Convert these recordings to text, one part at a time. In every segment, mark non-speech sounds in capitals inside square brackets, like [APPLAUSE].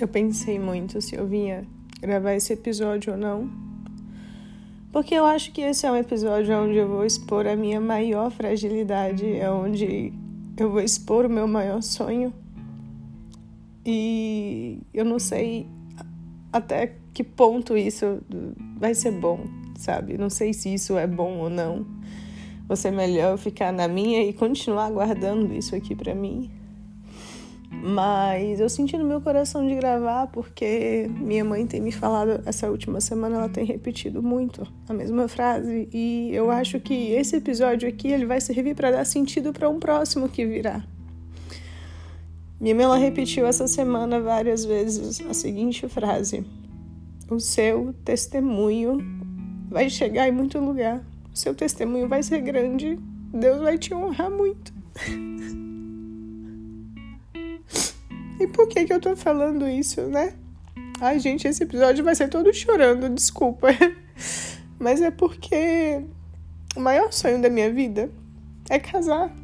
Eu pensei muito se eu vinha gravar esse episódio ou não. Porque eu acho que esse é um episódio onde eu vou expor a minha maior fragilidade, é onde eu vou expor o meu maior sonho. E eu não sei até que ponto isso vai ser bom, sabe? Não sei se isso é bom ou não. Se é melhor ficar na minha e continuar guardando isso aqui para mim. Mas eu senti no meu coração de gravar porque minha mãe tem me falado essa última semana, ela tem repetido muito a mesma frase e eu acho que esse episódio aqui ele vai servir para dar sentido para um próximo que virá. Minha mãe ela repetiu essa semana várias vezes a seguinte frase: O seu testemunho vai chegar em muito lugar. O seu testemunho vai ser grande. Deus vai te honrar muito. [LAUGHS] E por que que eu tô falando isso, né? Ai, gente, esse episódio vai ser todo chorando, desculpa. [LAUGHS] Mas é porque o maior sonho da minha vida é casar.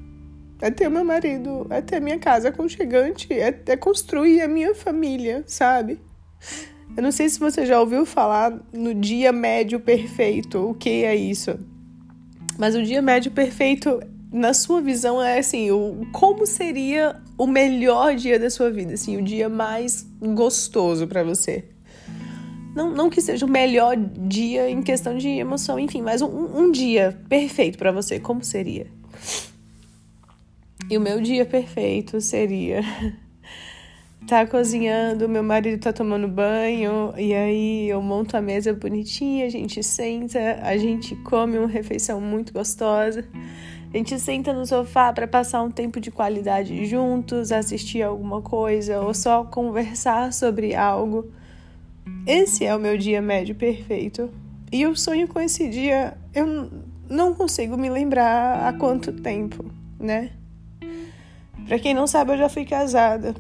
É ter meu marido, é ter minha casa aconchegante, é, é construir a minha família, sabe? Eu não sei se você já ouviu falar no dia médio perfeito. O que é isso? Mas o dia médio perfeito na sua visão, é assim, o, como seria o melhor dia da sua vida, assim, o dia mais gostoso para você? Não, não que seja o melhor dia em questão de emoção, enfim, mas um, um dia perfeito para você, como seria? E o meu dia perfeito seria [LAUGHS] tá cozinhando, meu marido tá tomando banho, e aí eu monto a mesa bonitinha, a gente senta, a gente come uma refeição muito gostosa. A gente senta no sofá para passar um tempo de qualidade juntos, assistir alguma coisa ou só conversar sobre algo. Esse é o meu dia médio perfeito. E eu sonho com esse dia, eu não consigo me lembrar há quanto tempo, né? Para quem não sabe, eu já fui casada.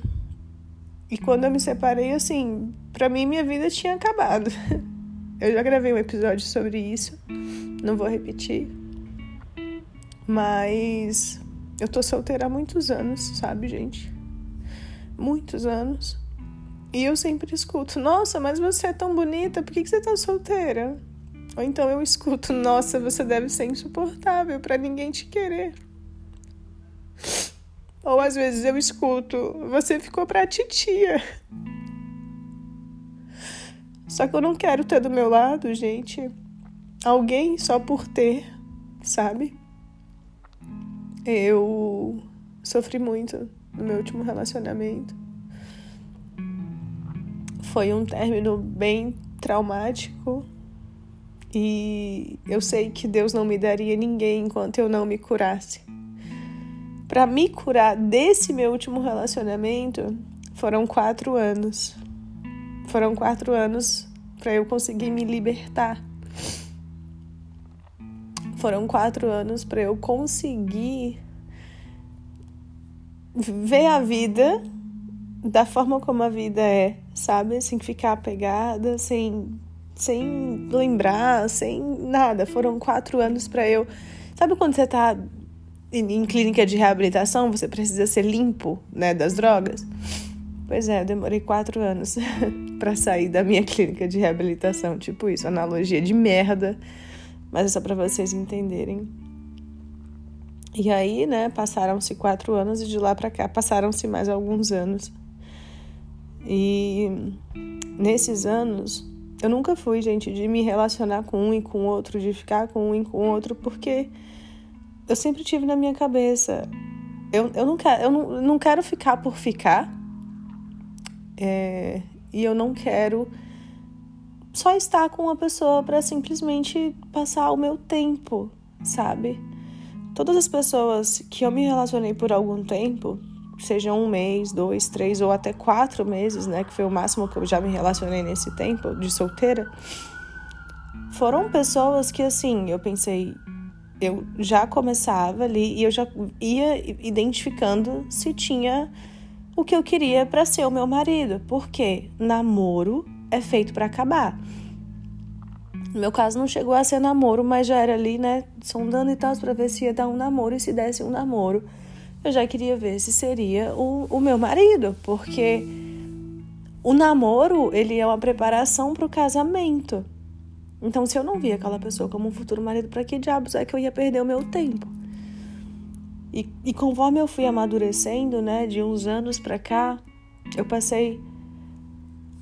E quando eu me separei, assim, para mim minha vida tinha acabado. [LAUGHS] Eu já gravei um episódio sobre isso, não vou repetir. Mas eu tô solteira há muitos anos, sabe, gente? Muitos anos. E eu sempre escuto: Nossa, mas você é tão bonita, por que, que você tá solteira? Ou então eu escuto: Nossa, você deve ser insuportável para ninguém te querer. Ou às vezes eu escuto: Você ficou pra titia. Só que eu não quero ter do meu lado, gente, alguém só por ter, sabe? Eu sofri muito no meu último relacionamento. Foi um término bem traumático e eu sei que Deus não me daria ninguém enquanto eu não me curasse. Para me curar desse meu último relacionamento foram quatro anos. Foram quatro anos para eu conseguir me libertar foram quatro anos para eu conseguir ver a vida da forma como a vida é, sabe? Sem ficar apegada, sem, sem lembrar, sem nada. Foram quatro anos para eu. Sabe quando você tá em clínica de reabilitação, você precisa ser limpo, né, das drogas? Pois é, eu demorei quatro anos [LAUGHS] para sair da minha clínica de reabilitação. Tipo isso, analogia de merda mas é só para vocês entenderem. E aí, né, passaram-se quatro anos e de lá para cá passaram-se mais alguns anos. E nesses anos, eu nunca fui, gente, de me relacionar com um e com outro, de ficar com um e com outro, porque eu sempre tive na minha cabeça. Eu, eu, não, quero, eu não, não quero ficar por ficar. É, e eu não quero só estar com uma pessoa para simplesmente passar o meu tempo, sabe? Todas as pessoas que eu me relacionei por algum tempo, seja um mês, dois, três ou até quatro meses, né, que foi o máximo que eu já me relacionei nesse tempo de solteira, foram pessoas que assim, eu pensei, eu já começava ali e eu já ia identificando se tinha o que eu queria para ser o meu marido, porque namoro é feito para acabar. No meu caso não chegou a ser namoro, mas já era ali, né, sondando e tal, para ver se ia dar um namoro e se desse um namoro. Eu já queria ver se seria o, o meu marido, porque o namoro, ele é uma preparação para o casamento. Então, se eu não via aquela pessoa como um futuro marido, para que diabos é que eu ia perder o meu tempo? E, e conforme eu fui amadurecendo, né, de uns anos para cá, eu passei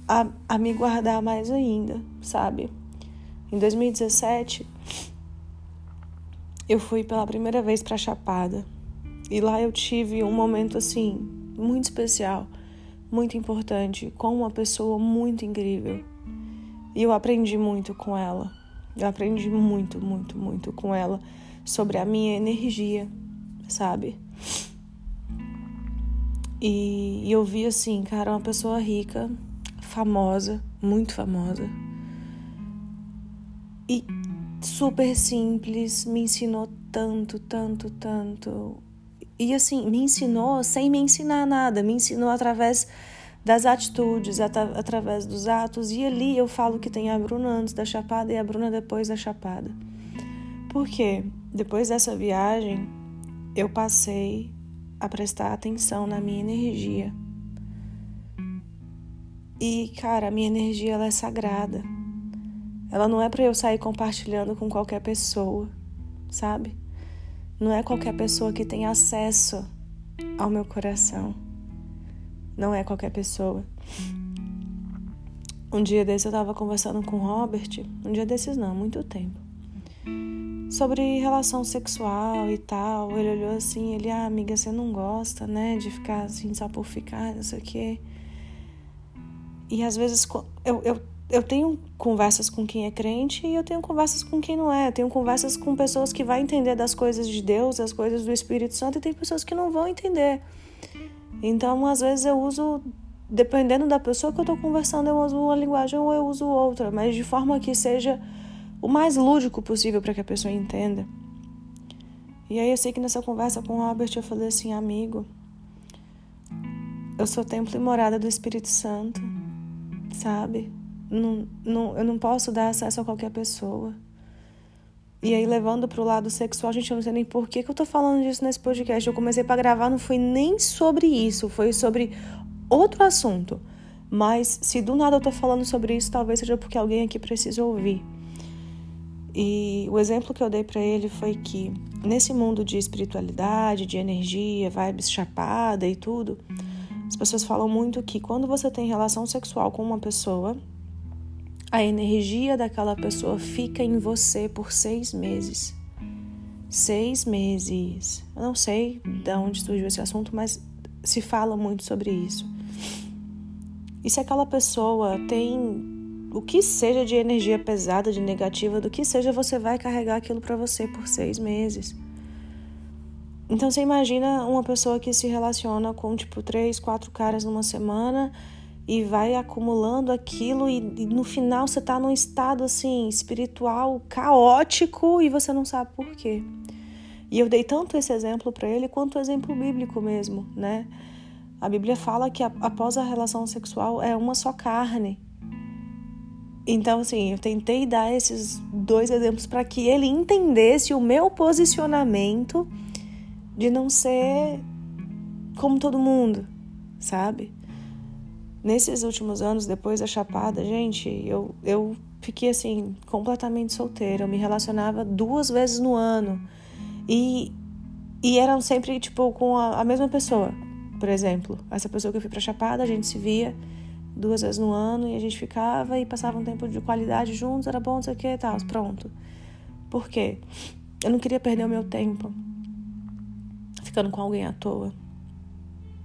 a, a me guardar mais ainda, sabe? Em 2017, eu fui pela primeira vez para Chapada. E lá eu tive um momento assim muito especial muito importante, com uma pessoa muito incrível. E eu aprendi muito com ela. Eu aprendi muito, muito, muito com ela sobre a minha energia, sabe? E, e eu vi assim, cara, uma pessoa rica, famosa, muito famosa. E super simples, me ensinou tanto, tanto, tanto e assim, me ensinou sem me ensinar nada, me ensinou através das atitudes, at através dos atos. E ali eu falo que tem a Bruna antes da Chapada e a Bruna depois da Chapada. Por quê? Depois dessa viagem, eu passei a prestar atenção na minha energia. E, cara, a minha energia ela é sagrada. Ela não é para eu sair compartilhando com qualquer pessoa, sabe? Não é qualquer pessoa que tem acesso ao meu coração. Não é qualquer pessoa. Um dia desse eu tava conversando com o Robert, um dia desses não, muito tempo. Sobre relação sexual e tal. Ele olhou assim, ele, ah, amiga, você não gosta, né, de ficar assim só por ficar, não sei o quê. E às vezes eu, eu eu tenho conversas com quem é crente e eu tenho conversas com quem não é. Eu tenho conversas com pessoas que vão entender das coisas de Deus, das coisas do Espírito Santo, e tem pessoas que não vão entender. Então, às vezes eu uso, dependendo da pessoa que eu estou conversando, eu uso uma linguagem ou eu uso outra, mas de forma que seja o mais lúdico possível para que a pessoa entenda. E aí eu sei que nessa conversa com o Robert eu falei assim, amigo, eu sou templo e morada do Espírito Santo, sabe? não, não, eu não posso dar acesso a qualquer pessoa. E aí, levando para o lado sexual, gente, eu não sei nem por que, que eu tô falando disso nesse podcast. Eu comecei para gravar, não foi nem sobre isso, foi sobre outro assunto. Mas se do nada eu tô falando sobre isso, talvez seja porque alguém aqui precisa ouvir. E o exemplo que eu dei para ele foi que nesse mundo de espiritualidade, de energia, vibes chapada e tudo, as pessoas falam muito que quando você tem relação sexual com uma pessoa, a energia daquela pessoa fica em você por seis meses. Seis meses. Eu não sei de onde surgiu esse assunto, mas se fala muito sobre isso. E se aquela pessoa tem o que seja de energia pesada, de negativa, do que seja, você vai carregar aquilo para você por seis meses. Então você imagina uma pessoa que se relaciona com tipo três, quatro caras numa semana e vai acumulando aquilo e, e no final você está num estado assim espiritual caótico e você não sabe por quê. E eu dei tanto esse exemplo para ele quanto o exemplo bíblico mesmo, né? A Bíblia fala que após a relação sexual é uma só carne. Então, assim, eu tentei dar esses dois exemplos para que ele entendesse o meu posicionamento de não ser como todo mundo, sabe? Nesses últimos anos, depois da chapada, gente, eu, eu fiquei assim, completamente solteira. Eu me relacionava duas vezes no ano. E, e eram sempre, tipo, com a, a mesma pessoa. Por exemplo, essa pessoa que eu fui pra Chapada, a gente se via duas vezes no ano e a gente ficava e passava um tempo de qualidade juntos, era bom, não sei o que e tal. Pronto. Por quê? Eu não queria perder o meu tempo ficando com alguém à toa.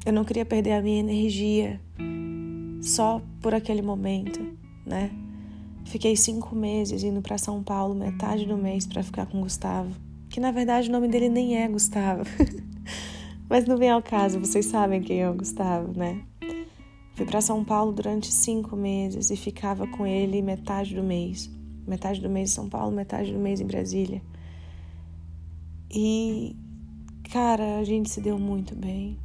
Eu não queria perder a minha energia só por aquele momento, né? Fiquei cinco meses indo para São Paulo, metade do mês, para ficar com Gustavo. Que na verdade o nome dele nem é Gustavo. [LAUGHS] Mas não vem ao caso, vocês sabem quem é o Gustavo, né? Fui para São Paulo durante cinco meses e ficava com ele metade do mês. Metade do mês em São Paulo, metade do mês em Brasília. E, cara, a gente se deu muito bem.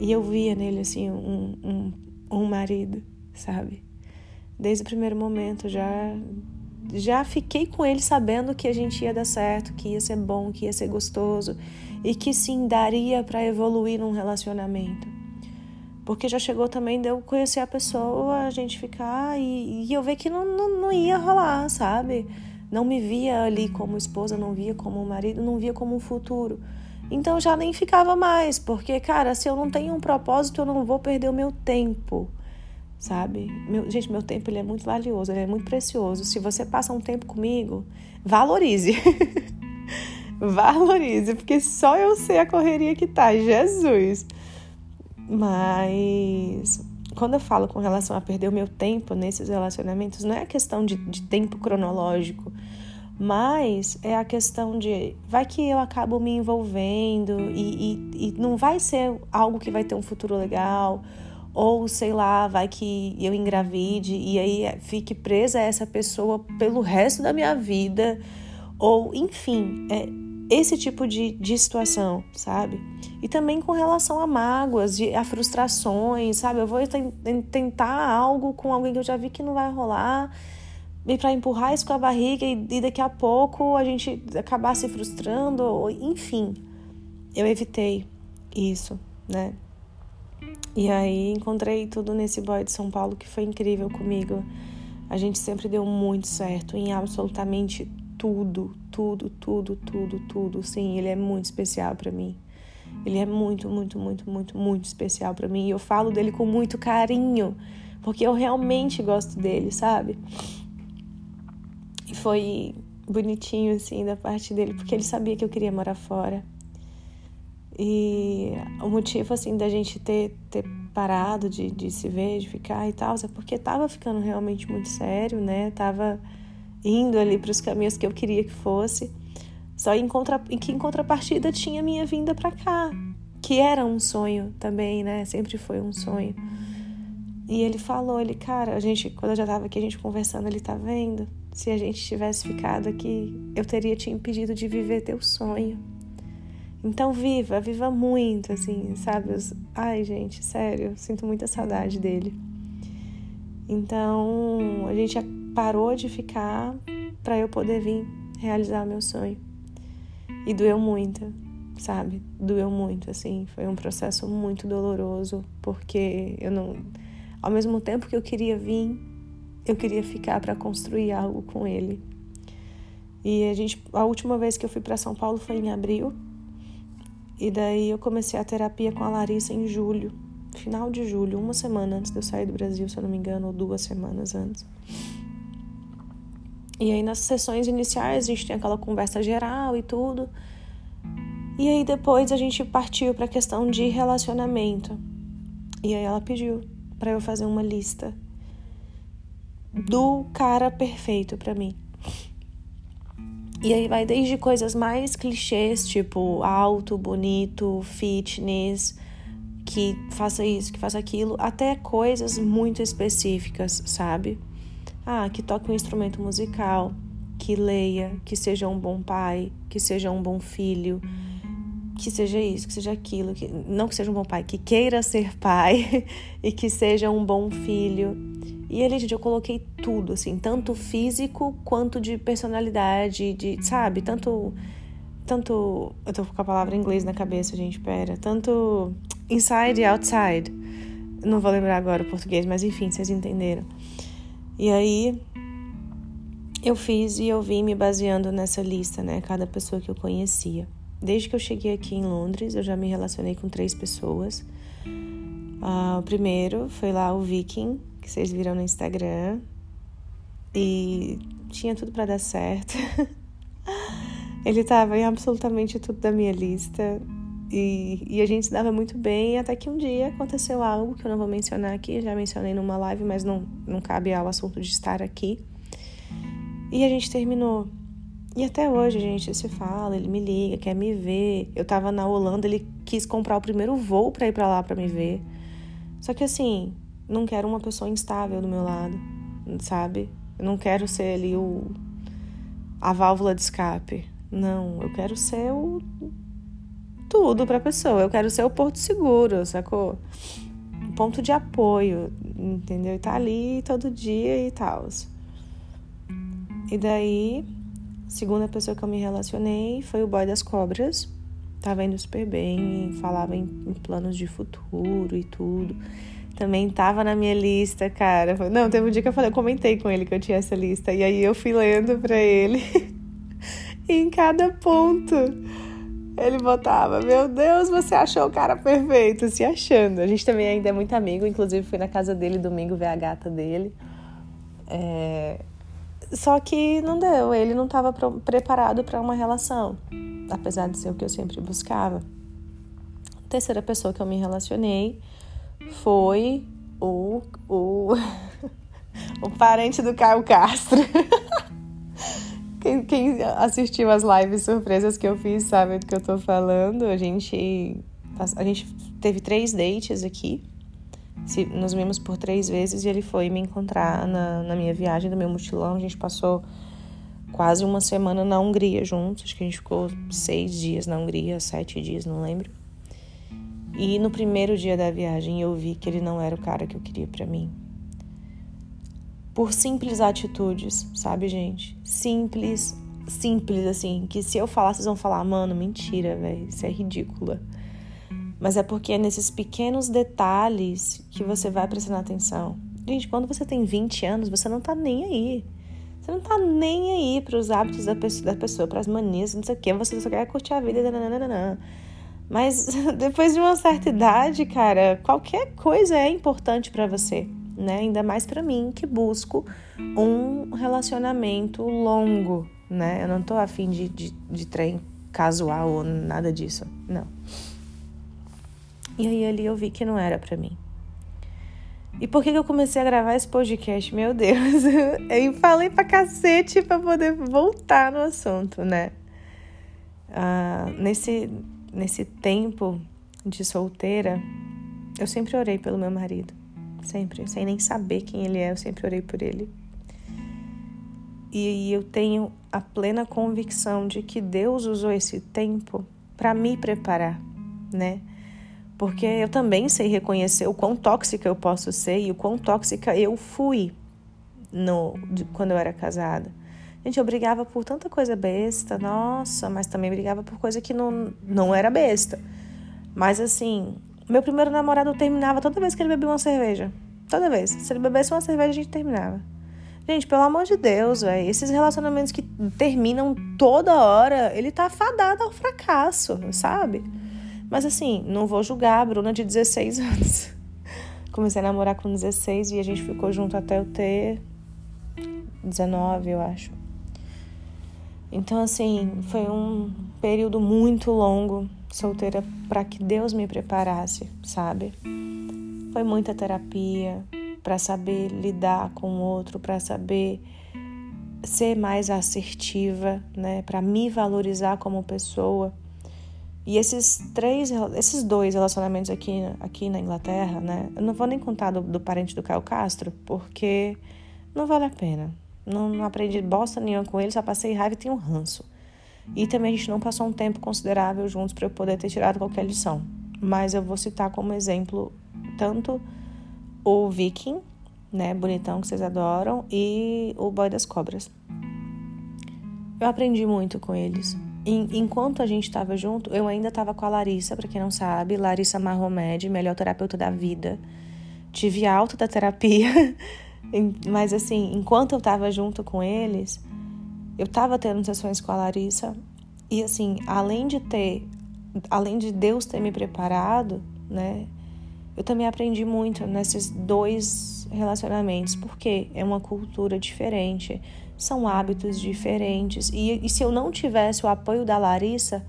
E eu via nele, assim, um, um um marido, sabe? Desde o primeiro momento já já fiquei com ele sabendo que a gente ia dar certo, que ia ser bom, que ia ser gostoso e que sim daria para evoluir num relacionamento. Porque já chegou também de eu conhecer a pessoa, a gente ficar e, e eu ver que não, não, não ia rolar, sabe? Não me via ali como esposa, não via como marido, não via como um futuro. Então já nem ficava mais, porque, cara, se eu não tenho um propósito, eu não vou perder o meu tempo, sabe? Meu, gente, meu tempo ele é muito valioso, ele é muito precioso. Se você passa um tempo comigo, valorize. [LAUGHS] valorize, porque só eu sei a correria que tá, Jesus. Mas quando eu falo com relação a perder o meu tempo nesses relacionamentos, não é questão de, de tempo cronológico, mas é a questão de vai que eu acabo me envolvendo e, e, e não vai ser algo que vai ter um futuro legal, ou sei lá, vai que eu engravide e aí fique presa a essa pessoa pelo resto da minha vida, ou enfim, é, esse tipo de, de situação, sabe? E também com relação a mágoas, de, a frustrações, sabe? Eu vou tentar algo com alguém que eu já vi que não vai rolar, e para empurrar isso com a barriga e, e daqui a pouco a gente acabar se frustrando, ou, enfim. Eu evitei isso, né? E aí encontrei tudo nesse boy de São Paulo que foi incrível comigo. A gente sempre deu muito certo em absolutamente tudo, tudo, tudo, tudo, tudo. Sim, ele é muito especial para mim. Ele é muito, muito, muito, muito, muito especial para mim. E eu falo dele com muito carinho, porque eu realmente gosto dele, sabe? Foi bonitinho, assim, da parte dele, porque ele sabia que eu queria morar fora. E o motivo, assim, da gente ter, ter parado de, de se ver, de ficar e tal, é porque tava ficando realmente muito sério, né? Tava indo ali para os caminhos que eu queria que fosse. Só em, contra, que em contrapartida tinha minha vinda para cá, que era um sonho também, né? Sempre foi um sonho. E ele falou, ele, cara, a gente, quando eu já tava aqui, a gente conversando, ele tá vendo? Se a gente tivesse ficado aqui, eu teria te impedido de viver teu sonho. Então viva, viva muito, assim, sabe? Ai, gente, sério, sinto muita saudade dele. Então, a gente parou de ficar para eu poder vir realizar meu sonho. E doeu muito, sabe? Doeu muito, assim. Foi um processo muito doloroso, porque eu não. Ao mesmo tempo que eu queria vir, eu queria ficar para construir algo com ele. E a gente, a última vez que eu fui para São Paulo foi em abril. E daí eu comecei a terapia com a Larissa em julho, final de julho, uma semana antes de eu sair do Brasil, se eu não me engano, ou duas semanas antes. E aí nas sessões iniciais a gente tem aquela conversa geral e tudo. E aí depois a gente partiu para a questão de relacionamento. E aí ela pediu para eu fazer uma lista do cara perfeito para mim. E aí vai desde coisas mais clichês, tipo alto, bonito, fitness, que faça isso, que faça aquilo, até coisas muito específicas, sabe? Ah, que toque um instrumento musical, que leia, que seja um bom pai, que seja um bom filho, que seja isso, que seja aquilo, que não que seja um bom pai, que queira ser pai [LAUGHS] e que seja um bom filho. E ele, gente, eu coloquei tudo, assim, tanto físico quanto de personalidade, de, sabe, tanto tanto, eu tô com a palavra em inglês na cabeça, gente, pera, tanto inside e outside. Não vou lembrar agora o português, mas enfim, vocês entenderam. E aí eu fiz e eu vim me baseando nessa lista, né? Cada pessoa que eu conhecia. Desde que eu cheguei aqui em Londres, eu já me relacionei com três pessoas. Uh, o primeiro foi lá o Viking, que vocês viram no Instagram. E tinha tudo para dar certo. [LAUGHS] Ele tava em absolutamente tudo da minha lista. E, e, a gente se dava muito bem, até que um dia aconteceu algo que eu não vou mencionar aqui, já mencionei numa live, mas não, não cabe ao assunto de estar aqui. E a gente terminou. E até hoje gente se fala, ele me liga, quer me ver. Eu tava na Holanda, ele quis comprar o primeiro voo para ir para lá para me ver. Só que assim, não quero uma pessoa instável do meu lado, sabe? Eu não quero ser ali o a válvula de escape. Não, eu quero ser o tudo para a pessoa. Eu quero ser o porto seguro, sacou? Ponto de apoio, entendeu? E tá ali todo dia e tal. E daí, segunda pessoa que eu me relacionei foi o boy das cobras. tava indo super bem, falava em, em planos de futuro e tudo. Também tava na minha lista, cara. Não, teve um dia que eu falei, eu comentei com ele que eu tinha essa lista. E aí eu fui lendo pra ele. [LAUGHS] em cada ponto ele botava, meu Deus, você achou o cara perfeito, se achando. A gente também ainda é muito amigo, inclusive fui na casa dele domingo ver a gata dele. É... Só que não deu, ele não estava preparado para uma relação, apesar de ser o que eu sempre buscava. A terceira pessoa que eu me relacionei foi o, o, [LAUGHS] o parente do Caio Castro. [LAUGHS] quem, quem assistiu as lives surpresas que eu fiz sabe do que eu tô falando. A gente, a gente teve três dates aqui se, nos vimos por três vezes e ele foi me encontrar na, na minha viagem do meu mutilão. A gente passou quase uma semana na Hungria juntos. Acho que a gente ficou seis dias na Hungria, sete dias, não lembro. E no primeiro dia da viagem eu vi que ele não era o cara que eu queria para mim. Por simples atitudes, sabe, gente? Simples, simples assim, que se eu falar, vocês vão falar, mano, mentira, velho, isso é ridícula mas é porque é nesses pequenos detalhes que você vai prestando atenção. Gente, quando você tem 20 anos, você não tá nem aí. Você não tá nem aí para os hábitos da pessoa, da pessoa para as manias, não sei o quê. Você só quer curtir a vida. Nananana. Mas [LAUGHS] depois de uma certa idade, cara, qualquer coisa é importante para você, né? Ainda mais para mim que busco um relacionamento longo, né? Eu não tô afim de, de, de trem casual ou nada disso, não. E aí ali eu vi que não era para mim. E por que, que eu comecei a gravar esse podcast? Meu Deus, [LAUGHS] eu falei pra cacete pra poder voltar no assunto, né? Ah, nesse, nesse tempo de solteira, eu sempre orei pelo meu marido. Sempre, sem nem saber quem ele é, eu sempre orei por ele. E eu tenho a plena convicção de que Deus usou esse tempo para me preparar, né? Porque eu também sei reconhecer o quão tóxica eu posso ser e o quão tóxica eu fui no, de, quando eu era casada. Gente, eu brigava por tanta coisa besta, nossa, mas também brigava por coisa que não, não era besta. Mas assim, meu primeiro namorado terminava toda vez que ele bebia uma cerveja. Toda vez. Se ele bebesse uma cerveja, a gente terminava. Gente, pelo amor de Deus, velho. Esses relacionamentos que terminam toda hora, ele tá fadado ao fracasso, sabe? Mas assim, não vou julgar a Bruna de 16 [LAUGHS] anos. Comecei a namorar com 16 e a gente ficou junto até eu ter 19, eu acho. Então, assim, foi um período muito longo solteira para que Deus me preparasse, sabe? Foi muita terapia para saber lidar com o outro, para saber ser mais assertiva, né, para me valorizar como pessoa. E esses três, esses dois relacionamentos aqui, aqui na Inglaterra, né? Eu não vou nem contar do, do parente do Caio Castro, porque não vale a pena. Não, não aprendi bosta nenhuma com ele, só passei raiva e tenho um ranço. E também a gente não passou um tempo considerável juntos para eu poder ter tirado qualquer lição. Mas eu vou citar como exemplo tanto o Viking, né, bonitão que vocês adoram, e o Boy das Cobras. Eu aprendi muito com eles enquanto a gente estava junto, eu ainda estava com a Larissa, para quem não sabe, Larissa Marromed, melhor terapeuta da vida. Tive alta da terapia, [LAUGHS] mas assim, enquanto eu estava junto com eles, eu estava tendo sessões com a Larissa e assim, além de ter, além de Deus ter me preparado, né? Eu também aprendi muito nesses dois relacionamentos, porque é uma cultura diferente são hábitos diferentes. E, e se eu não tivesse o apoio da Larissa,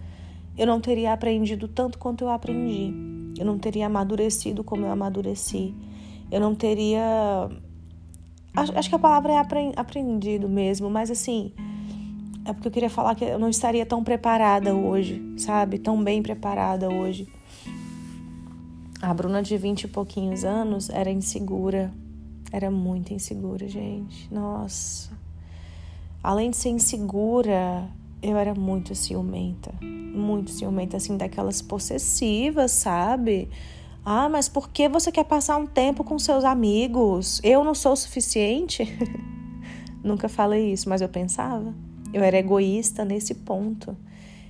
eu não teria aprendido tanto quanto eu aprendi. Eu não teria amadurecido como eu amadureci. Eu não teria. Acho, acho que a palavra é aprendido mesmo, mas assim. É porque eu queria falar que eu não estaria tão preparada hoje, sabe? Tão bem preparada hoje. A Bruna de 20 e pouquinhos anos era insegura. Era muito insegura, gente. Nossa. Além de ser insegura, eu era muito ciumenta. Muito ciumenta, assim, daquelas possessivas, sabe? Ah, mas por que você quer passar um tempo com seus amigos? Eu não sou o suficiente? [LAUGHS] Nunca falei isso, mas eu pensava. Eu era egoísta nesse ponto.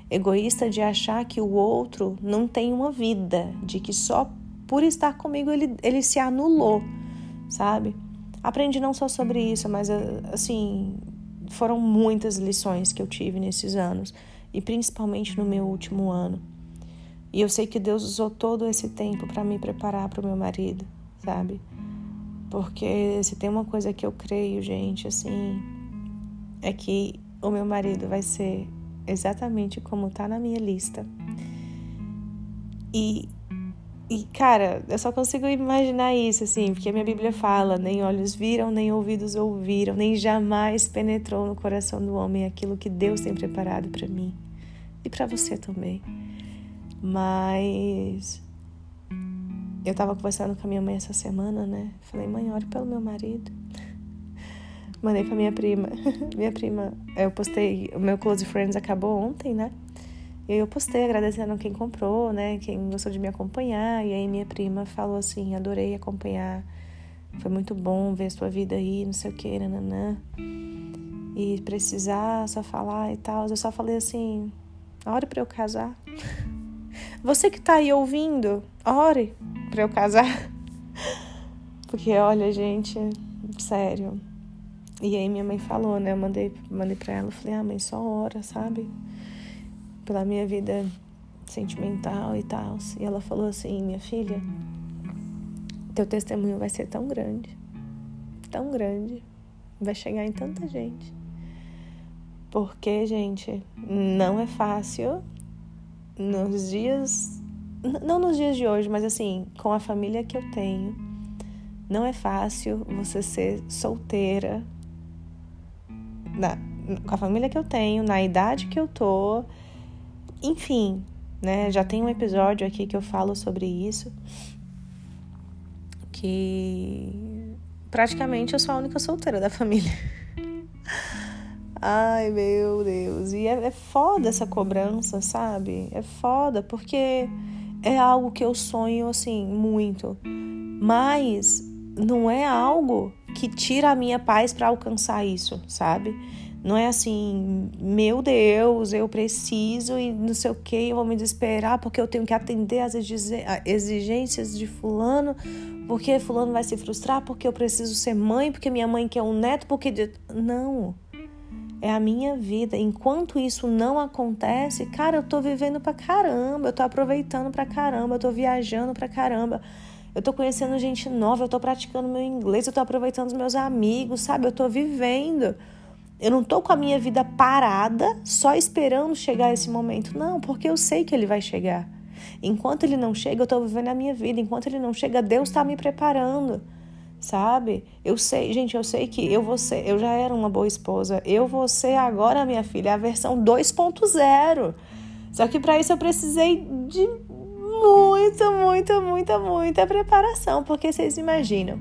egoísta de achar que o outro não tem uma vida, de que só por estar comigo ele, ele se anulou, sabe? Aprendi não só sobre isso, mas assim, foram muitas lições que eu tive nesses anos, e principalmente no meu último ano. E eu sei que Deus usou todo esse tempo para me preparar para o meu marido, sabe? Porque se tem uma coisa que eu creio, gente, assim, é que o meu marido vai ser exatamente como tá na minha lista. E e, cara, eu só consigo imaginar isso, assim, porque a minha Bíblia fala: nem olhos viram, nem ouvidos ouviram, nem jamais penetrou no coração do homem aquilo que Deus tem preparado para mim e para você também. Mas eu tava conversando com a minha mãe essa semana, né? Falei, mãe, ore pelo meu marido. Mandei pra minha prima. [LAUGHS] minha prima, eu postei, o meu Close Friends acabou ontem, né? E aí eu postei agradecendo quem comprou, né? Quem gostou de me acompanhar. E aí minha prima falou assim: adorei acompanhar. Foi muito bom ver sua vida aí, não sei o que, nananã. E precisar só falar e tal. Eu só falei assim: ore pra eu casar. [LAUGHS] Você que tá aí ouvindo, ore pra eu casar. [LAUGHS] Porque olha, gente, sério. E aí minha mãe falou, né? Eu mandei, mandei pra ela, falei, ah, mãe, só ora, sabe? Pela minha vida sentimental e tal. E ela falou assim: minha filha, teu testemunho vai ser tão grande, tão grande, vai chegar em tanta gente. Porque, gente, não é fácil nos dias. Não nos dias de hoje, mas assim, com a família que eu tenho, não é fácil você ser solteira. Na, com a família que eu tenho, na idade que eu tô, enfim, né? Já tem um episódio aqui que eu falo sobre isso. Que praticamente eu sou a única solteira da família. [LAUGHS] Ai, meu Deus. E é, é foda essa cobrança, sabe? É foda porque é algo que eu sonho assim muito. Mas não é algo que tira a minha paz para alcançar isso, sabe? Não é assim, meu Deus, eu preciso e não sei o que, eu vou me desesperar porque eu tenho que atender às exigências de Fulano, porque Fulano vai se frustrar, porque eu preciso ser mãe, porque minha mãe quer um neto, porque. Não. É a minha vida. Enquanto isso não acontece, cara, eu tô vivendo pra caramba, eu tô aproveitando pra caramba, eu tô viajando pra caramba. Eu tô conhecendo gente nova, eu tô praticando meu inglês, eu tô aproveitando os meus amigos, sabe? Eu tô vivendo. Eu não tô com a minha vida parada, só esperando chegar esse momento. Não, porque eu sei que ele vai chegar. Enquanto ele não chega, eu tô vivendo a minha vida. Enquanto ele não chega, Deus está me preparando. Sabe? Eu sei, gente, eu sei que eu vou ser, eu já era uma boa esposa. Eu vou ser agora, minha filha, a versão 2.0. Só que para isso eu precisei de muita, muita, muita, muita preparação, porque vocês imaginam,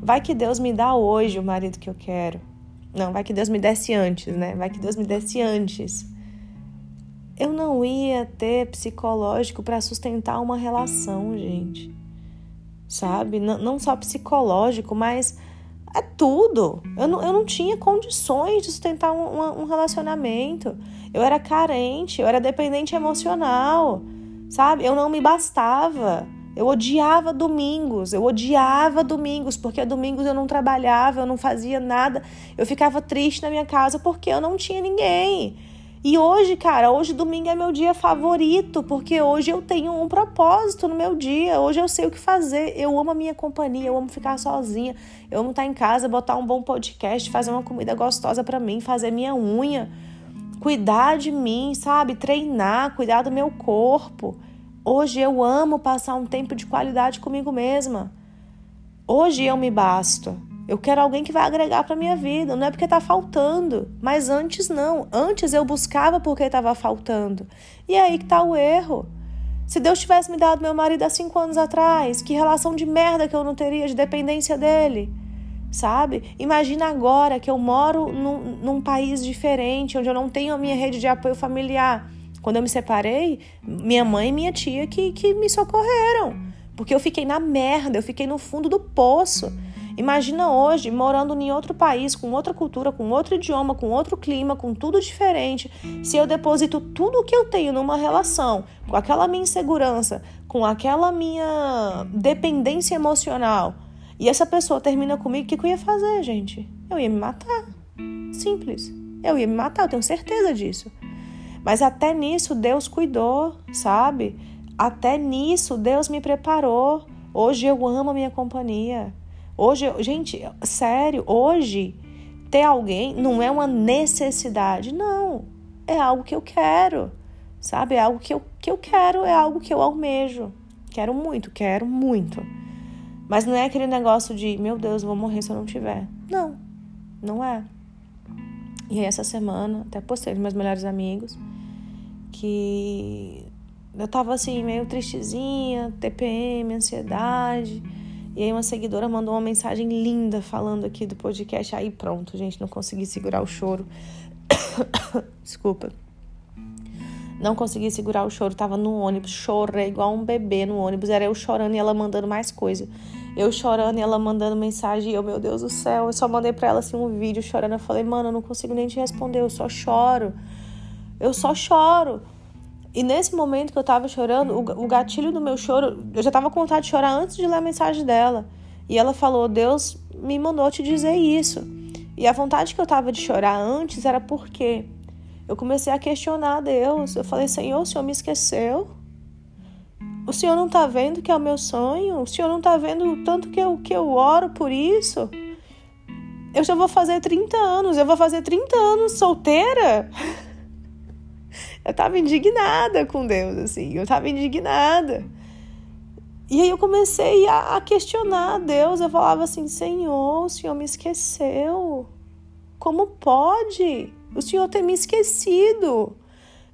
vai que Deus me dá hoje o marido que eu quero. Não, vai que Deus me desse antes, né? Vai que Deus me desse antes. Eu não ia ter psicológico para sustentar uma relação, gente. Sabe? Não, não só psicológico, mas é tudo. Eu não, eu não tinha condições de sustentar um, um relacionamento. Eu era carente, eu era dependente emocional, sabe? Eu não me bastava. Eu odiava domingos, eu odiava domingos, porque domingos eu não trabalhava, eu não fazia nada, eu ficava triste na minha casa porque eu não tinha ninguém. E hoje, cara, hoje domingo é meu dia favorito, porque hoje eu tenho um propósito no meu dia, hoje eu sei o que fazer, eu amo a minha companhia, eu amo ficar sozinha, eu amo estar em casa, botar um bom podcast, fazer uma comida gostosa para mim, fazer minha unha, cuidar de mim, sabe? Treinar, cuidar do meu corpo. Hoje eu amo passar um tempo de qualidade comigo mesma. Hoje eu me basto. Eu quero alguém que vai agregar para minha vida. Não é porque está faltando, mas antes não. Antes eu buscava porque estava faltando. E aí que está o erro. Se Deus tivesse me dado meu marido há cinco anos atrás, que relação de merda que eu não teria de dependência dele, sabe? Imagina agora que eu moro num, num país diferente, onde eu não tenho a minha rede de apoio familiar quando eu me separei, minha mãe e minha tia que, que me socorreram. Porque eu fiquei na merda, eu fiquei no fundo do poço. Imagina hoje morando em outro país, com outra cultura, com outro idioma, com outro clima, com tudo diferente. Se eu deposito tudo o que eu tenho numa relação, com aquela minha insegurança, com aquela minha dependência emocional, e essa pessoa termina comigo, o que, que eu ia fazer, gente? Eu ia me matar. Simples. Eu ia me matar, eu tenho certeza disso. Mas até nisso Deus cuidou, sabe? Até nisso Deus me preparou. Hoje eu amo a minha companhia. Hoje, gente, sério, hoje ter alguém não é uma necessidade, não. É algo que eu quero, sabe? É algo que eu, que eu quero, é algo que eu almejo. Quero muito, quero muito. Mas não é aquele negócio de, meu Deus, vou morrer se eu não tiver. Não, não é. E essa semana, até postei nos meus melhores amigos que eu tava assim, meio tristezinha, TPM, ansiedade. E aí uma seguidora mandou uma mensagem linda falando aqui do podcast. Aí pronto, gente, não consegui segurar o choro. [COUGHS] Desculpa. Não consegui segurar o choro, tava no ônibus, chorei igual um bebê no ônibus. Era eu chorando e ela mandando mais coisa. Eu chorando e ela mandando mensagem. E eu, meu Deus do céu, eu só mandei pra ela assim um vídeo chorando. Eu falei, mano, eu não consigo nem te responder, eu só choro. Eu só choro. E nesse momento que eu tava chorando, o, gatilho do meu choro, eu já tava com vontade de chorar antes de ler a mensagem dela. E ela falou: Deus me mandou te dizer isso. E a vontade que eu tava de chorar antes era porque eu comecei a questionar Deus. Eu falei: Senhor, o Senhor me esqueceu? O Senhor não tá vendo que é o meu sonho? O Senhor não tá vendo o tanto que eu, que eu oro por isso? Eu já vou fazer 30 anos, eu vou fazer 30 anos solteira. [LAUGHS] Eu tava indignada com Deus, assim, eu tava indignada. E aí eu comecei a, questionar Deus, eu falava assim, Senhor, o Senhor me esqueceu. Como pode o Senhor ter me esquecido?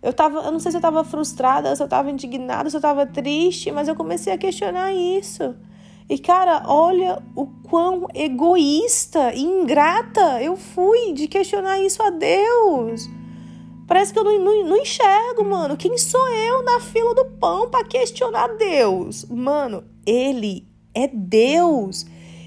Eu tava, eu não sei se eu tava frustrada, se eu tava indignada, se eu tava triste, mas eu comecei a questionar isso. E cara, olha o quão egoísta e ingrata eu fui de questionar isso a Deus. Parece que eu não, não, não, enxergo, mano. Quem sou eu na fila do pão para questionar Deus? Mano, ele é Deus.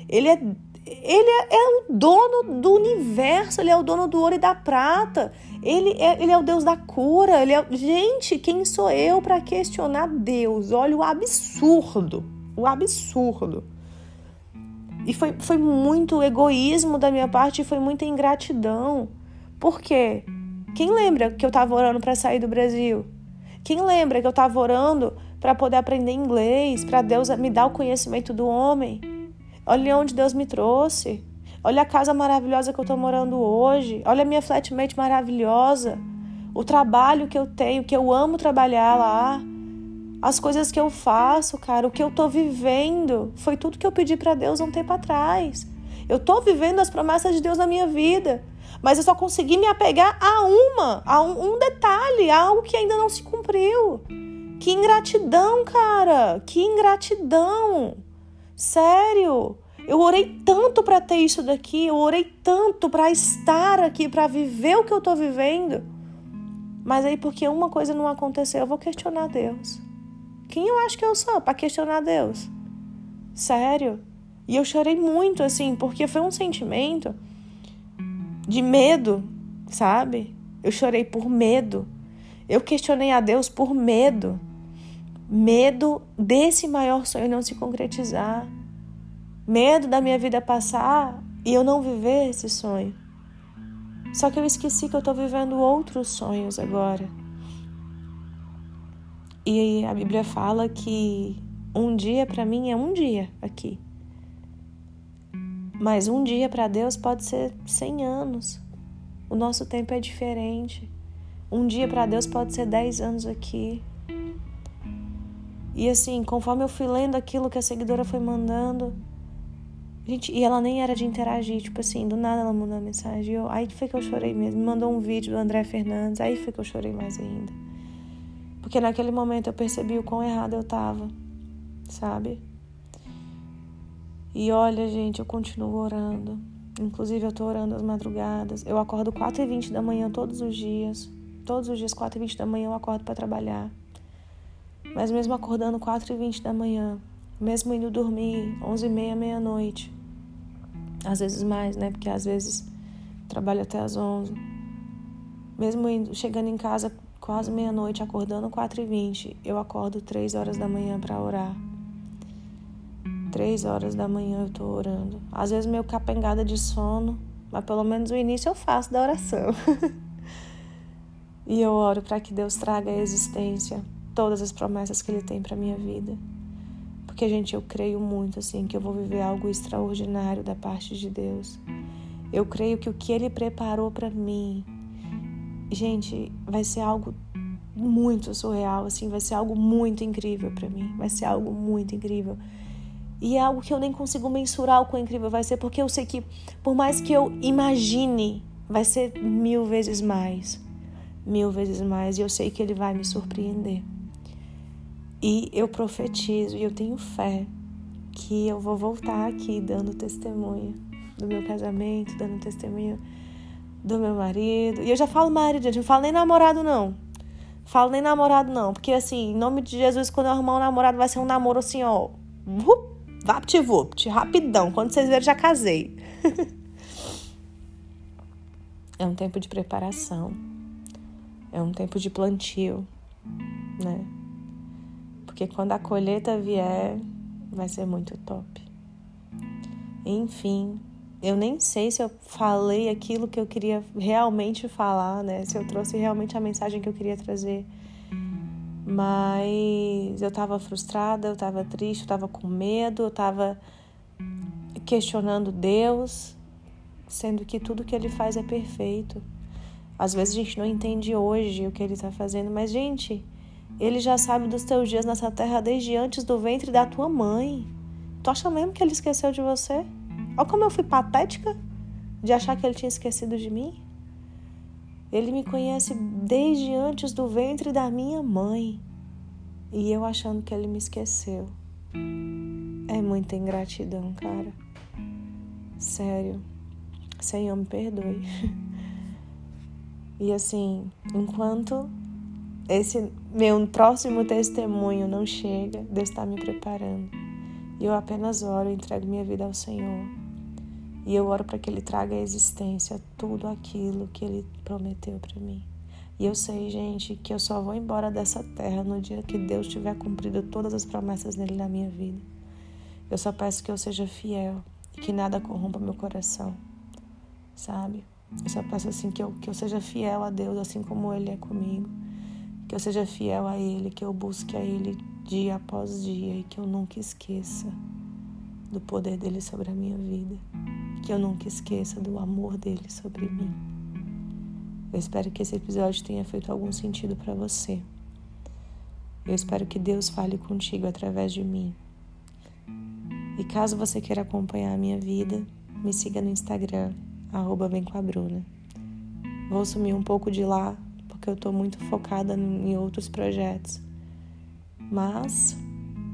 Ele é ele é, é, o dono do universo, ele é o dono do ouro e da prata. Ele é, ele é o Deus da cura. Ele é... Gente, quem sou eu para questionar Deus? Olha o absurdo. O absurdo. E foi, foi muito egoísmo da minha parte e foi muita ingratidão. Por quê? Quem lembra que eu estava orando para sair do Brasil? Quem lembra que eu estava orando para poder aprender inglês, para Deus me dar o conhecimento do homem? Olha onde Deus me trouxe. Olha a casa maravilhosa que eu estou morando hoje. Olha a minha flatmate maravilhosa. O trabalho que eu tenho, que eu amo trabalhar lá. As coisas que eu faço, cara, o que eu estou vivendo. Foi tudo que eu pedi para Deus um tempo atrás. Eu estou vivendo as promessas de Deus na minha vida mas eu só consegui me apegar a uma, a um, um detalhe, a algo que ainda não se cumpriu. Que ingratidão, cara! Que ingratidão! Sério! Eu orei tanto para ter isso daqui, eu orei tanto para estar aqui, para viver o que eu tô vivendo. Mas aí, porque uma coisa não aconteceu, eu vou questionar Deus. Quem eu acho que eu sou para questionar Deus? Sério? E eu chorei muito, assim, porque foi um sentimento de medo, sabe? Eu chorei por medo. Eu questionei a Deus por medo. Medo desse maior sonho não se concretizar. Medo da minha vida passar e eu não viver esse sonho. Só que eu esqueci que eu estou vivendo outros sonhos agora. E a Bíblia fala que um dia para mim é um dia aqui. Mas um dia para Deus pode ser 100 anos. O nosso tempo é diferente. Um dia para Deus pode ser 10 anos aqui. E assim, conforme eu fui lendo aquilo que a seguidora foi mandando, gente, e ela nem era de interagir, tipo assim, do nada ela mandou uma mensagem. Eu, aí foi que eu chorei mesmo. Me mandou um vídeo do André Fernandes, aí foi que eu chorei mais ainda. Porque naquele momento eu percebi o quão errado eu tava, sabe? E olha, gente, eu continuo orando. Inclusive, eu tô orando às madrugadas. Eu acordo 4 e 20 da manhã todos os dias. Todos os dias, 4 e 20 da manhã, eu acordo para trabalhar. Mas mesmo acordando 4 e 20 da manhã, mesmo indo dormir 11 e meia, meia-noite, Às vezes mais, né? Porque às vezes trabalho até às 11. Mesmo indo, chegando em casa quase meia-noite, acordando 4 e 20 eu acordo 3 horas da manhã para orar. 3 horas da manhã eu tô orando. Às vezes meio capengada de sono, mas pelo menos o início eu faço da oração. [LAUGHS] e eu oro para que Deus traga à existência todas as promessas que Ele tem para minha vida. Porque, gente, eu creio muito assim que eu vou viver algo extraordinário da parte de Deus. Eu creio que o que Ele preparou para mim, gente, vai ser algo muito surreal, assim, vai ser algo muito incrível para mim, vai ser algo muito incrível. E é algo que eu nem consigo mensurar o quão incrível vai ser, porque eu sei que, por mais que eu imagine, vai ser mil vezes mais. Mil vezes mais. E eu sei que ele vai me surpreender. E eu profetizo e eu tenho fé que eu vou voltar aqui dando testemunho do meu casamento, dando testemunho do meu marido. E eu já falo marido, gente, não falo nem namorado, não. Falo nem namorado, não. Porque, assim, em nome de Jesus, quando eu arrumar um namorado, vai ser um namoro assim, ó. Vapt-vupt, rapidão. Quando vocês verem, já casei. [LAUGHS] é um tempo de preparação. É um tempo de plantio, né? Porque quando a colheita vier, vai ser muito top. Enfim, eu nem sei se eu falei aquilo que eu queria realmente falar, né? Se eu trouxe realmente a mensagem que eu queria trazer. Mas eu estava frustrada, eu estava triste, eu estava com medo, eu estava questionando Deus, sendo que tudo que Ele faz é perfeito. Às vezes a gente não entende hoje o que Ele está fazendo, mas, gente, Ele já sabe dos teus dias nessa terra desde antes do ventre da tua mãe. Tu acha mesmo que Ele esqueceu de você? Olha como eu fui patética de achar que Ele tinha esquecido de mim. Ele me conhece desde antes do ventre da minha mãe. E eu achando que ele me esqueceu. É muita ingratidão, cara. Sério. Senhor, me perdoe. [LAUGHS] E assim, enquanto esse meu próximo testemunho não chega, Deus está me preparando. E eu apenas oro e entrego minha vida ao Senhor. E eu oro para que Ele traga à existência tudo aquilo que Ele prometeu para mim. E eu sei, gente, que eu só vou embora dessa terra no dia que Deus tiver cumprido todas as promessas dele na minha vida. Eu só peço que eu seja fiel e que nada corrompa meu coração, sabe? Eu só peço assim que eu, que eu seja fiel a Deus, assim como Ele é comigo. Que eu seja fiel a Ele, que eu busque a Ele dia após dia e que eu nunca esqueça do poder dele sobre a minha vida. Que eu nunca esqueça do amor dele sobre mim. Eu espero que esse episódio tenha feito algum sentido para você. Eu espero que Deus fale contigo através de mim. E caso você queira acompanhar a minha vida, me siga no Instagram, arroba vem com a Bruna. Vou sumir um pouco de lá, porque eu estou muito focada em outros projetos. Mas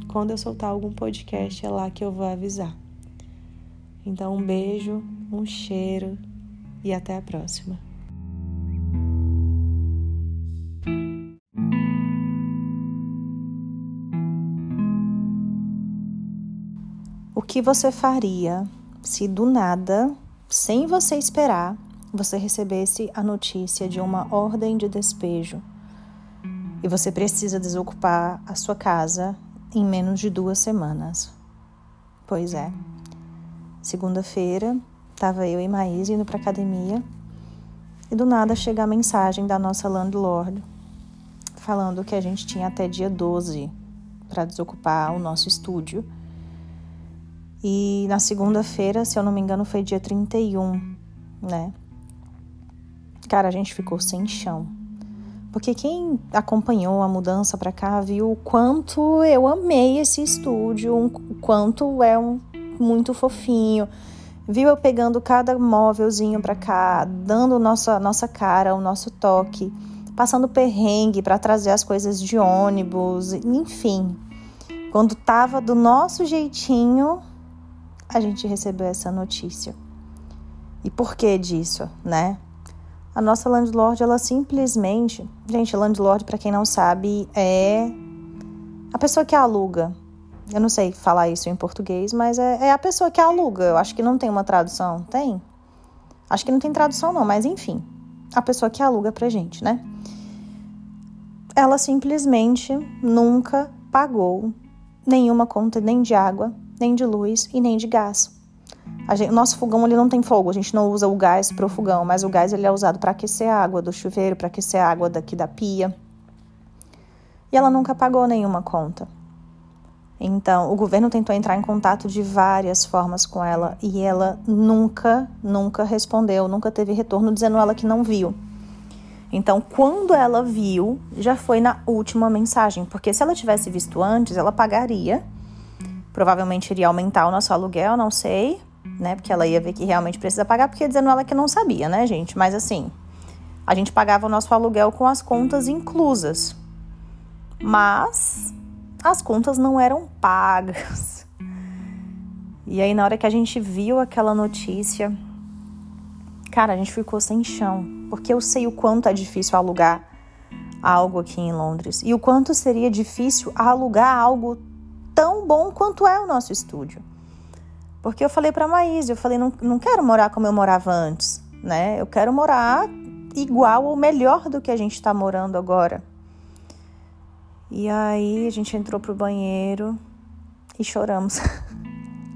quando eu soltar algum podcast, é lá que eu vou avisar. Então, um beijo, um cheiro e até a próxima. O que você faria se do nada, sem você esperar, você recebesse a notícia de uma ordem de despejo e você precisa desocupar a sua casa em menos de duas semanas. Pois é. Segunda-feira, estava eu e Maís indo para academia e do nada chega a mensagem da nossa landlord falando que a gente tinha até dia 12 para desocupar o nosso estúdio. E na segunda-feira, se eu não me engano, foi dia 31, né? Cara, a gente ficou sem chão. Porque quem acompanhou a mudança para cá viu o quanto eu amei esse estúdio, o quanto é um, muito fofinho. Viu eu pegando cada móvelzinho para cá, dando nossa nossa cara, o nosso toque, passando perrengue para trazer as coisas de ônibus, enfim. Quando tava do nosso jeitinho, a gente recebeu essa notícia. E por que disso, né? A nossa landlord, ela simplesmente. Gente, landlord, para quem não sabe, é a pessoa que aluga, Eu não sei falar isso em português, mas é, é a pessoa que aluga. Eu acho que não tem uma tradução. Tem? Acho que não tem tradução, não, mas enfim. A pessoa que aluga pra gente, né? Ela simplesmente nunca pagou nenhuma conta nem de água, nem de luz e nem de gás. Gente, nosso fogão ele não tem fogo, a gente não usa o gás para o fogão, mas o gás ele é usado para aquecer a água do chuveiro, para aquecer a água daqui da pia. E ela nunca pagou nenhuma conta. Então, o governo tentou entrar em contato de várias formas com ela e ela nunca, nunca respondeu, nunca teve retorno dizendo ela que não viu. Então, quando ela viu, já foi na última mensagem, porque se ela tivesse visto antes, ela pagaria. Provavelmente iria aumentar o nosso aluguel, não sei, né? Porque ela ia ver que realmente precisa pagar, porque dizendo ela que não sabia, né, gente? Mas assim, a gente pagava o nosso aluguel com as contas inclusas. Mas as contas não eram pagas. E aí, na hora que a gente viu aquela notícia, cara, a gente ficou sem chão. Porque eu sei o quanto é difícil alugar algo aqui em Londres. E o quanto seria difícil alugar algo tão bom quanto é o nosso estúdio. Porque eu falei para Maís, eu falei, não, não quero morar como eu morava antes, né? Eu quero morar igual ou melhor do que a gente está morando agora. E aí a gente entrou pro banheiro e choramos.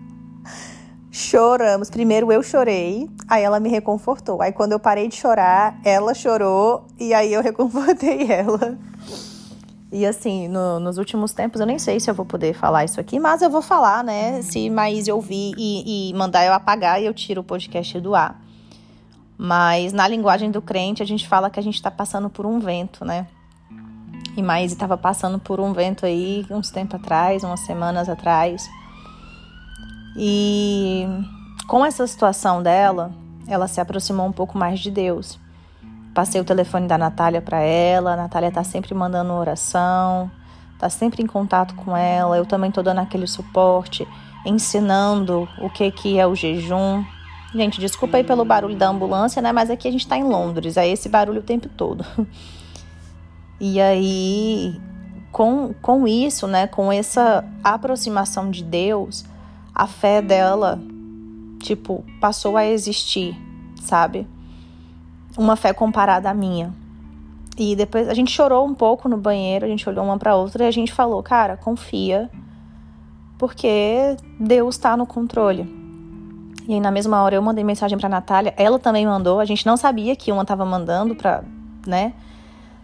[LAUGHS] choramos. Primeiro eu chorei, aí ela me reconfortou. Aí quando eu parei de chorar, ela chorou e aí eu [LAUGHS] reconfortei ela. E assim, no, nos últimos tempos, eu nem sei se eu vou poder falar isso aqui, mas eu vou falar, né? Se Maíse ouvir e, e mandar eu apagar, eu tiro o podcast do ar. Mas na linguagem do crente, a gente fala que a gente está passando por um vento, né? E Maíse estava passando por um vento aí uns tempos atrás, umas semanas atrás. E com essa situação dela, ela se aproximou um pouco mais de Deus. Passei o telefone da Natália para ela, a Natália tá sempre mandando oração, tá sempre em contato com ela. Eu também tô dando aquele suporte, ensinando o que que é o jejum. Gente, desculpa aí pelo barulho da ambulância, né? Mas aqui a gente tá em Londres, é esse barulho o tempo todo. [LAUGHS] E aí, com, com isso, né, com essa aproximação de Deus, a fé dela, tipo, passou a existir, sabe? uma fé comparada à minha. E depois a gente chorou um pouco no banheiro, a gente olhou uma para outra e a gente falou, cara, confia, porque Deus está no controle. E aí na mesma hora eu mandei mensagem para Natália, ela também mandou, a gente não sabia que uma tava mandando para, né?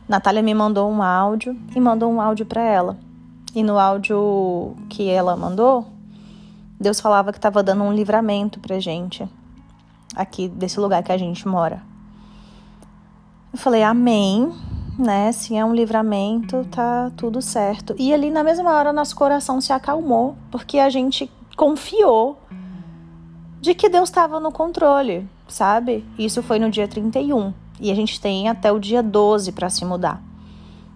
Natália me mandou um áudio e mandou um áudio para ela. E no áudio que ela mandou, Deus falava que estava dando um livramento pra gente aqui desse lugar que a gente mora. Eu falei, amém, né? Se é um livramento, tá tudo certo. E ali na mesma hora nosso coração se acalmou, porque a gente confiou de que Deus estava no controle, sabe? Isso foi no dia 31 e a gente tem até o dia 12 para se mudar.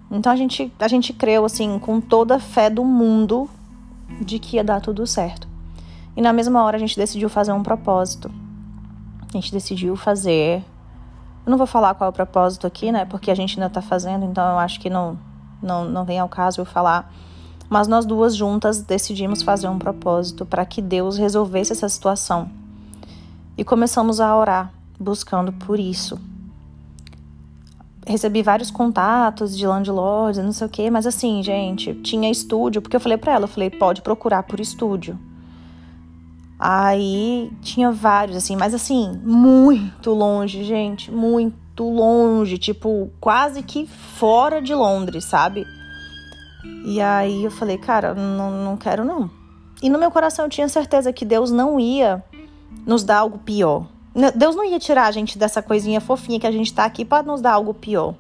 Então a gente, a gente creu assim com toda a fé do mundo de que ia dar tudo certo. E na mesma hora a gente decidiu fazer um propósito. A gente decidiu fazer eu não vou falar qual é o propósito aqui, né? Porque a gente ainda tá fazendo, então eu acho que não, não, não vem ao caso eu falar. Mas nós duas juntas decidimos fazer um propósito para que Deus resolvesse essa situação. E começamos a orar, buscando por isso. Recebi vários contatos de landlords, não sei o quê, mas assim, gente, tinha estúdio, porque eu falei para ela, eu falei, pode procurar por estúdio. Aí tinha vários, assim, mas assim, muito longe, gente, muito longe, tipo, quase que fora de Londres, sabe? E aí eu falei, cara, não, não quero não. E no meu coração eu tinha certeza que Deus não ia nos dar algo pior. Deus não ia tirar a gente dessa coisinha fofinha que a gente tá aqui para nos dar algo pior.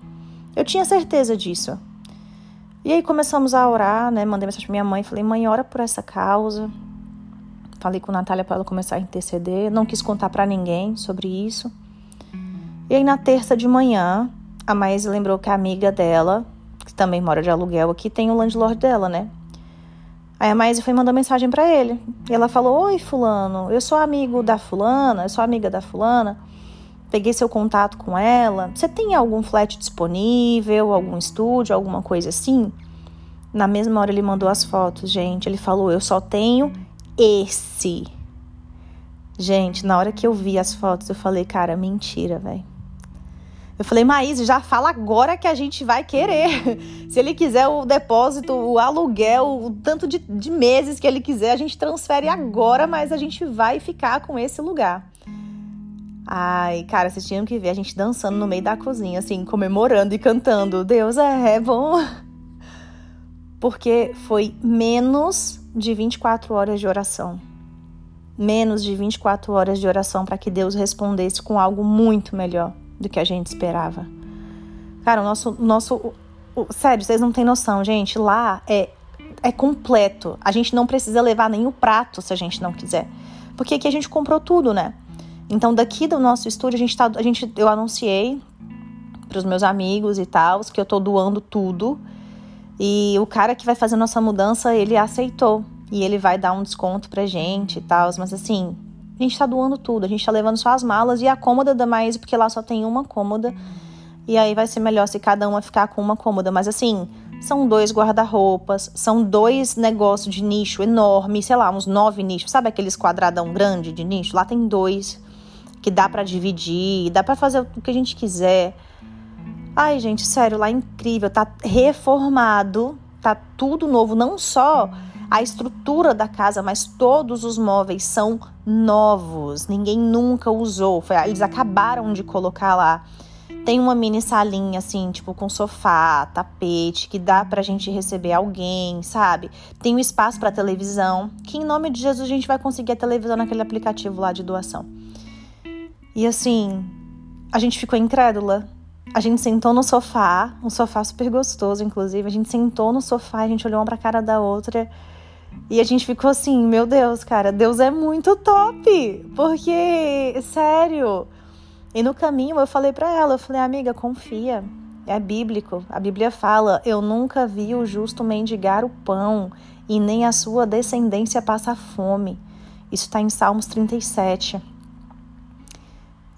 Eu tinha certeza disso. E aí começamos a orar, né? Mandei mensagem pra minha mãe, falei, mãe, ora por essa causa. Falei com a Natália para ela começar a interceder. Não quis contar para ninguém sobre isso. E aí, na terça de manhã, a Maísa lembrou que a amiga dela, que também mora de aluguel aqui, tem o landlord dela, né? Aí a Maísa foi mandar mensagem para ele. E ela falou: Oi, Fulano, eu sou amigo da Fulana, eu sou amiga da Fulana. Peguei seu contato com ela. Você tem algum flat disponível, algum estúdio, alguma coisa assim? Na mesma hora ele mandou as fotos, gente. Ele falou: Eu só tenho esse. Gente, na hora que eu vi as fotos, eu falei: Cara, mentira, velho. Eu falei, Maís, já fala agora que a gente vai querer. [LAUGHS] Se ele quiser o depósito, o aluguel, o tanto de, de meses que ele quiser, a gente transfere agora, mas a gente vai ficar com esse lugar. Ai, cara, vocês tinham que ver a gente dançando no meio da cozinha, assim, comemorando e cantando. Deus é, é bom. [LAUGHS] Porque foi menos de 24 horas de oração. Menos de 24 horas de oração para que Deus respondesse com algo muito melhor do que a gente esperava. Cara, o nosso. nosso o, o, sério, vocês não têm noção, gente. Lá é, é completo. A gente não precisa levar nem o prato se a gente não quiser. Porque aqui a gente comprou tudo, né? Então, daqui do nosso estúdio, a gente tá. A gente, eu anunciei para os meus amigos e tal, que eu tô doando tudo. E o cara que vai fazer nossa mudança, ele aceitou. E ele vai dar um desconto pra gente e tal. Mas assim, a gente tá doando tudo. A gente tá levando só as malas e a cômoda da Maísa, porque lá só tem uma cômoda. E aí vai ser melhor se cada uma ficar com uma cômoda. Mas assim, são dois guarda-roupas, são dois negócios de nicho enorme, sei lá, uns nove nichos. Sabe aqueles quadradão grande de nicho? Lá tem dois que dá para dividir, dá para fazer o que a gente quiser. Ai, gente, sério, lá é incrível, tá reformado, tá tudo novo, não só a estrutura da casa, mas todos os móveis são novos. Ninguém nunca usou, foi, eles acabaram de colocar lá. Tem uma mini salinha assim, tipo com sofá, tapete, que dá pra gente receber alguém, sabe? Tem um espaço para televisão, que em nome de Jesus a gente vai conseguir a televisão naquele aplicativo lá de doação. E assim, a gente ficou incrédula. A gente sentou no sofá, um sofá super gostoso, inclusive. A gente sentou no sofá, a gente olhou uma pra cara da outra. E a gente ficou assim, meu Deus, cara, Deus é muito top. Porque, sério. E no caminho eu falei para ela, eu falei, amiga, confia. É bíblico. A Bíblia fala: Eu nunca vi o justo mendigar o pão, e nem a sua descendência passar fome. Isso está em Salmos 37.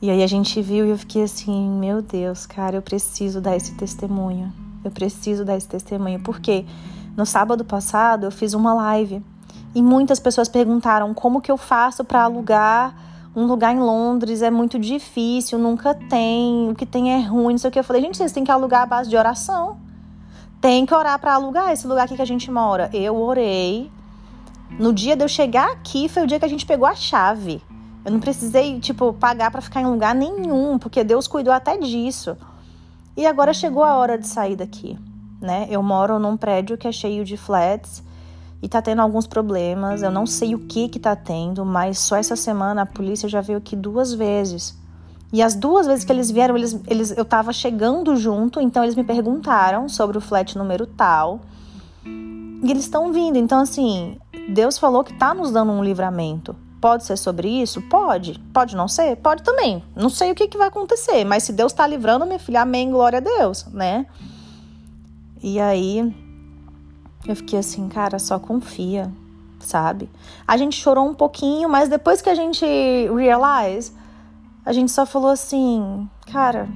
E aí a gente viu e eu fiquei assim, meu Deus, cara, eu preciso dar esse testemunho. Eu preciso dar esse testemunho. Porque no sábado passado eu fiz uma live e muitas pessoas perguntaram como que eu faço para alugar um lugar em Londres, é muito difícil, nunca tem, o que tem é ruim, não sei o que. Eu falei, gente, vocês têm que alugar a base de oração. Tem que orar para alugar esse lugar aqui que a gente mora. Eu orei. No dia de eu chegar aqui, foi o dia que a gente pegou a chave. Eu não precisei, tipo, pagar para ficar em lugar nenhum, porque Deus cuidou até disso. E agora chegou a hora de sair daqui, né? Eu moro num prédio que é cheio de flats e tá tendo alguns problemas. Eu não sei o que que tá tendo, mas só essa semana a polícia já veio aqui duas vezes. E as duas vezes que eles vieram, eles, eles, eu tava chegando junto, então eles me perguntaram sobre o flat número tal. E eles estão vindo. Então, assim, Deus falou que tá nos dando um livramento. Pode ser sobre isso? Pode. Pode não ser? Pode também. Não sei o que, que vai acontecer, mas se Deus está livrando, minha filha, amém, glória a Deus, né? E aí eu fiquei assim, cara, só confia, sabe? A gente chorou um pouquinho, mas depois que a gente realize, a gente só falou assim, cara,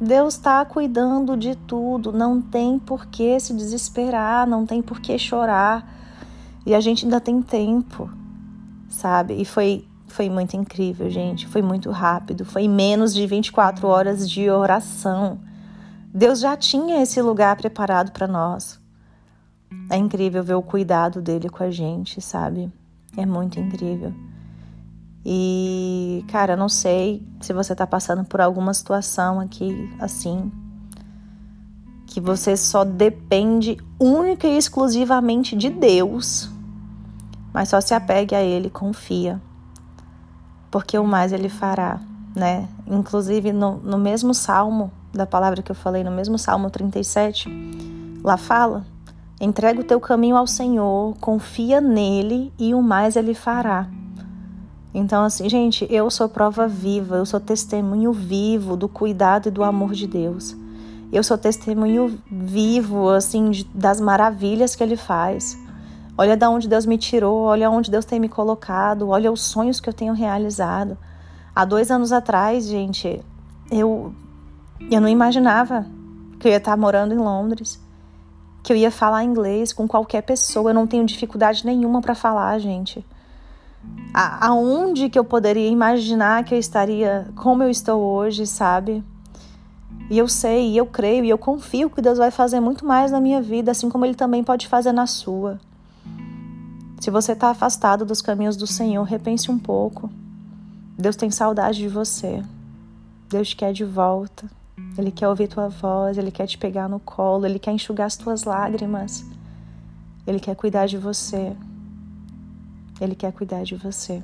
Deus está cuidando de tudo, não tem por que se desesperar, não tem por que chorar. E a gente ainda tem tempo sabe? E foi foi muito incrível, gente. Foi muito rápido. Foi menos de 24 horas de oração. Deus já tinha esse lugar preparado para nós. É incrível ver o cuidado dele com a gente, sabe? É muito incrível. E, cara, não sei se você tá passando por alguma situação aqui assim, que você só depende única e exclusivamente de Deus mas só se apegue a Ele, confia, porque o mais Ele fará, né? Inclusive no, no mesmo salmo da palavra que eu falei, no mesmo salmo 37, lá fala: entrega o teu caminho ao Senhor, confia nele e o mais Ele fará. Então, assim, gente, eu sou prova viva, eu sou testemunho vivo do cuidado e do amor de Deus. Eu sou testemunho vivo, assim, das maravilhas que Ele faz. Olha da onde Deus me tirou, olha onde Deus tem me colocado, olha os sonhos que eu tenho realizado. Há dois anos atrás, gente, eu, eu não imaginava que eu ia estar morando em Londres, que eu ia falar inglês com qualquer pessoa. Eu não tenho dificuldade nenhuma para falar, gente. A, aonde que eu poderia imaginar que eu estaria como eu estou hoje, sabe? E eu sei, e eu creio, e eu confio que Deus vai fazer muito mais na minha vida, assim como Ele também pode fazer na sua. Se você está afastado dos caminhos do Senhor, repense um pouco. Deus tem saudade de você. Deus te quer de volta. Ele quer ouvir tua voz, ele quer te pegar no colo, ele quer enxugar as tuas lágrimas. Ele quer cuidar de você. Ele quer cuidar de você.